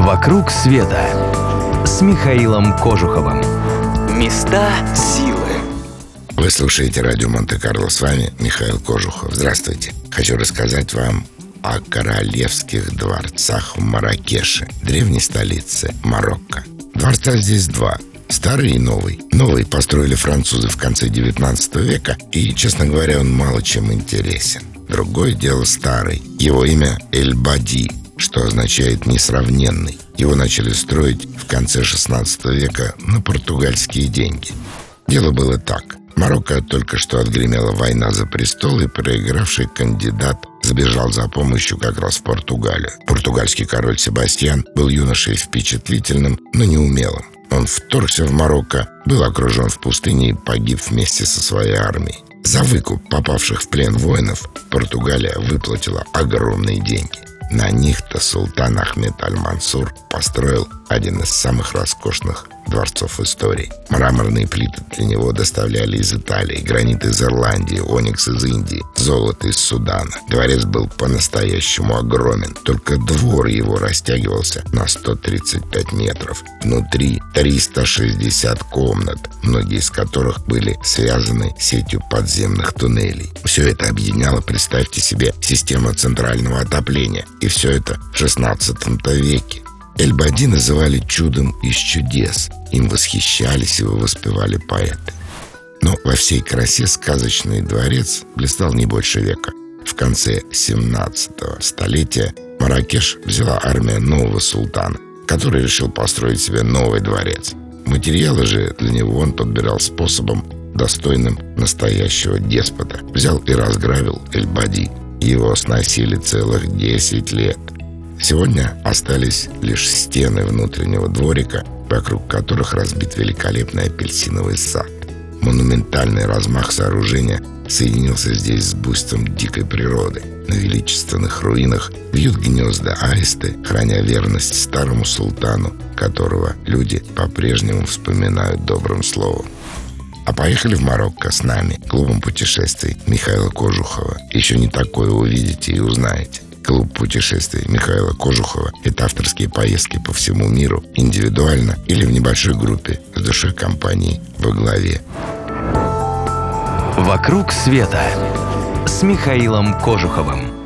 «Вокруг света» с Михаилом Кожуховым. Места силы. Вы слушаете радио Монте-Карло. С вами Михаил Кожухов. Здравствуйте. Хочу рассказать вам о королевских дворцах в Маракеше, древней столице Марокко. Дворца здесь два Старый и новый. Новый построили французы в конце 19 века, и, честно говоря, он мало чем интересен. Другое дело старый. Его имя Эль-Бади, что означает «несравненный». Его начали строить в конце 16 века на португальские деньги. Дело было так. Марокко только что отгремела война за престол, и проигравший кандидат забежал за помощью как раз в Португалию. Португальский король Себастьян был юношей впечатлительным, но неумелым. Он вторгся в Марокко, был окружен в пустыне и погиб вместе со своей армией. За выкуп попавших в плен воинов Португалия выплатила огромные деньги. На них-то султан Ахмед Аль-Мансур построил один из самых роскошных дворцов истории. Мраморные плиты для него доставляли из Италии, гранит из Ирландии, оникс из Индии, золото из Судана. Дворец был по-настоящему огромен. Только двор его растягивался на 135 метров. Внутри 360 комнат, многие из которых были связаны сетью подземных туннелей. Все это объединяло, представьте себе, систему центрального отопления. И все это в 16 веке. Эльбади называли чудом из чудес. Им восхищались и воспевали поэты. Но во всей красе сказочный дворец блистал не больше века. В конце 17 столетия Маракеш взяла армия нового султана, который решил построить себе новый дворец. Материалы же для него он подбирал способом, достойным настоящего деспота. Взял и разграбил Эльбади. Его сносили целых 10 лет. Сегодня остались лишь стены внутреннего дворика, вокруг которых разбит великолепный апельсиновый сад. Монументальный размах сооружения соединился здесь с буйством дикой природы. На величественных руинах вьют гнезда аисты, храня верность старому султану, которого люди по-прежнему вспоминают добрым словом. А поехали в Марокко с нами, клубом путешествий Михаила Кожухова. Еще не такое увидите и узнаете. Клуб путешествий Михаила Кожухова – это авторские поездки по всему миру, индивидуально или в небольшой группе с душой компании во главе. «Вокруг света» с Михаилом Кожуховым.